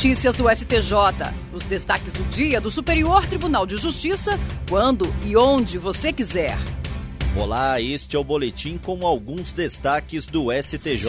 Notícias do STJ. Os destaques do dia do Superior Tribunal de Justiça, quando e onde você quiser. Olá, este é o boletim com alguns destaques do STJ.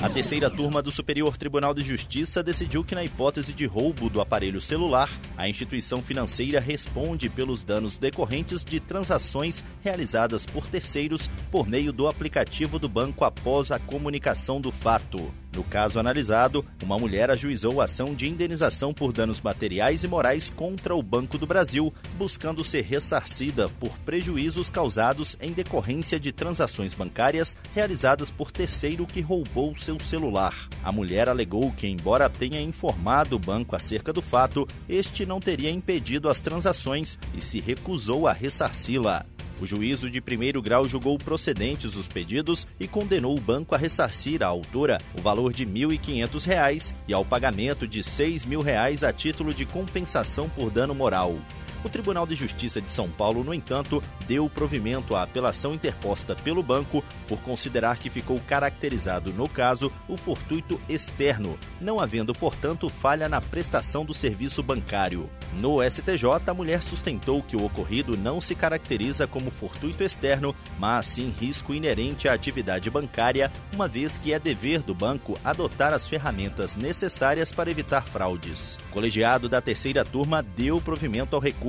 A terceira turma do Superior Tribunal de Justiça decidiu que, na hipótese de roubo do aparelho celular, a instituição financeira responde pelos danos decorrentes de transações realizadas por terceiros por meio do aplicativo do banco após a comunicação do fato. No caso analisado, uma mulher ajuizou ação de indenização por danos materiais e morais contra o Banco do Brasil, buscando ser ressarcida por prejuízos causados em decorrência de transações bancárias realizadas por terceiro que roubou seu celular. A mulher alegou que, embora tenha informado o banco acerca do fato, este não teria impedido as transações e se recusou a ressarci-la. O juízo de primeiro grau julgou procedentes os pedidos e condenou o banco a ressarcir à autora o valor de R$ 1.500 e ao pagamento de R$ 6.000 a título de compensação por dano moral. O Tribunal de Justiça de São Paulo, no entanto, deu provimento à apelação interposta pelo banco por considerar que ficou caracterizado, no caso, o fortuito externo, não havendo, portanto, falha na prestação do serviço bancário. No STJ, a mulher sustentou que o ocorrido não se caracteriza como fortuito externo, mas sim risco inerente à atividade bancária, uma vez que é dever do banco adotar as ferramentas necessárias para evitar fraudes. O colegiado da terceira turma deu provimento ao recurso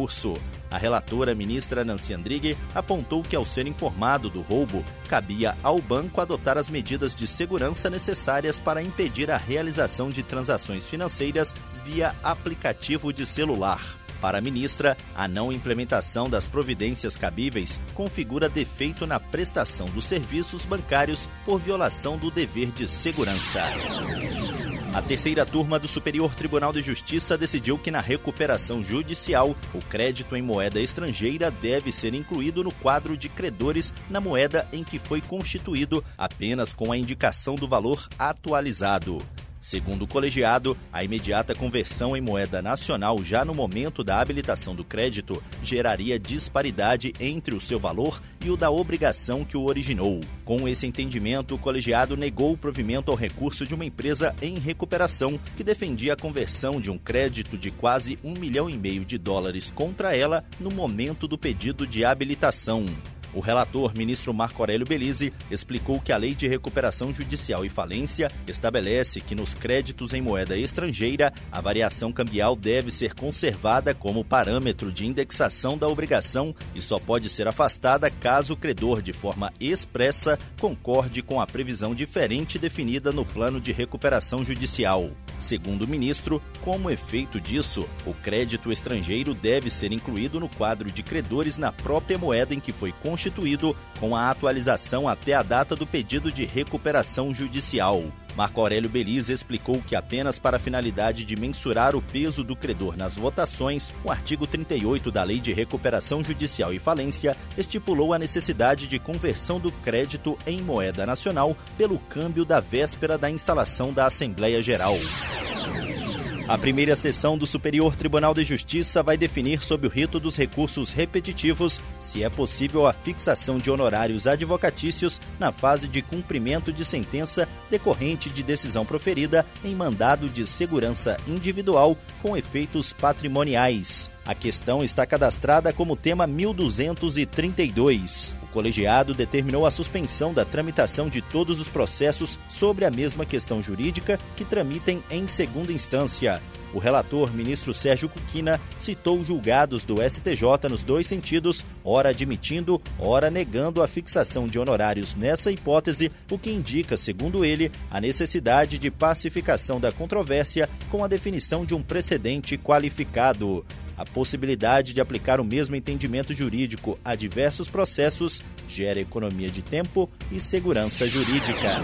A relatora, ministra Nancy Andrighi, apontou que, ao ser informado do roubo, cabia ao banco adotar as medidas de segurança necessárias para impedir a realização de transações financeiras via aplicativo de celular. Para a ministra, a não implementação das providências cabíveis configura defeito na prestação dos serviços bancários por violação do dever de segurança. A terceira turma do Superior Tribunal de Justiça decidiu que na recuperação judicial, o crédito em moeda estrangeira deve ser incluído no quadro de credores na moeda em que foi constituído, apenas com a indicação do valor atualizado. Segundo o colegiado, a imediata conversão em moeda nacional já no momento da habilitação do crédito geraria disparidade entre o seu valor e o da obrigação que o originou. Com esse entendimento, o colegiado negou o provimento ao recurso de uma empresa em recuperação que defendia a conversão de um crédito de quase um milhão e meio de dólares contra ela no momento do pedido de habilitação. O relator, ministro Marco Aurélio Belize, explicou que a Lei de Recuperação Judicial e Falência estabelece que nos créditos em moeda estrangeira, a variação cambial deve ser conservada como parâmetro de indexação da obrigação e só pode ser afastada caso o credor, de forma expressa, concorde com a previsão diferente definida no plano de recuperação judicial. Segundo o ministro, como efeito disso, o crédito estrangeiro deve ser incluído no quadro de credores na própria moeda em que foi constituído, com a atualização até a data do pedido de recuperação judicial. Marco Aurélio Belize explicou que apenas para a finalidade de mensurar o peso do credor nas votações, o artigo 38 da Lei de Recuperação Judicial e Falência estipulou a necessidade de conversão do crédito em moeda nacional pelo câmbio da véspera da instalação da Assembleia Geral. A primeira sessão do Superior Tribunal de Justiça vai definir sob o rito dos recursos repetitivos se é possível a fixação de honorários advocatícios na fase de cumprimento de sentença decorrente de decisão proferida em mandado de segurança individual com efeitos patrimoniais. A questão está cadastrada como tema 1232. Colegiado determinou a suspensão da tramitação de todos os processos sobre a mesma questão jurídica que tramitem em segunda instância. O relator, ministro Sérgio Cuquina, citou julgados do STJ nos dois sentidos, ora admitindo, ora negando a fixação de honorários nessa hipótese, o que indica, segundo ele, a necessidade de pacificação da controvérsia com a definição de um precedente qualificado. A possibilidade de aplicar o mesmo entendimento jurídico a diversos processos gera economia de tempo e segurança jurídica.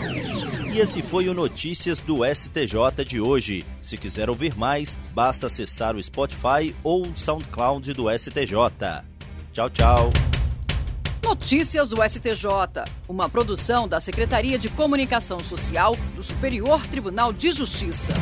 E esse foi o Notícias do STJ de hoje. Se quiser ouvir mais, basta acessar o Spotify ou o SoundCloud do STJ. Tchau, tchau. Notícias do STJ, uma produção da Secretaria de Comunicação Social do Superior Tribunal de Justiça.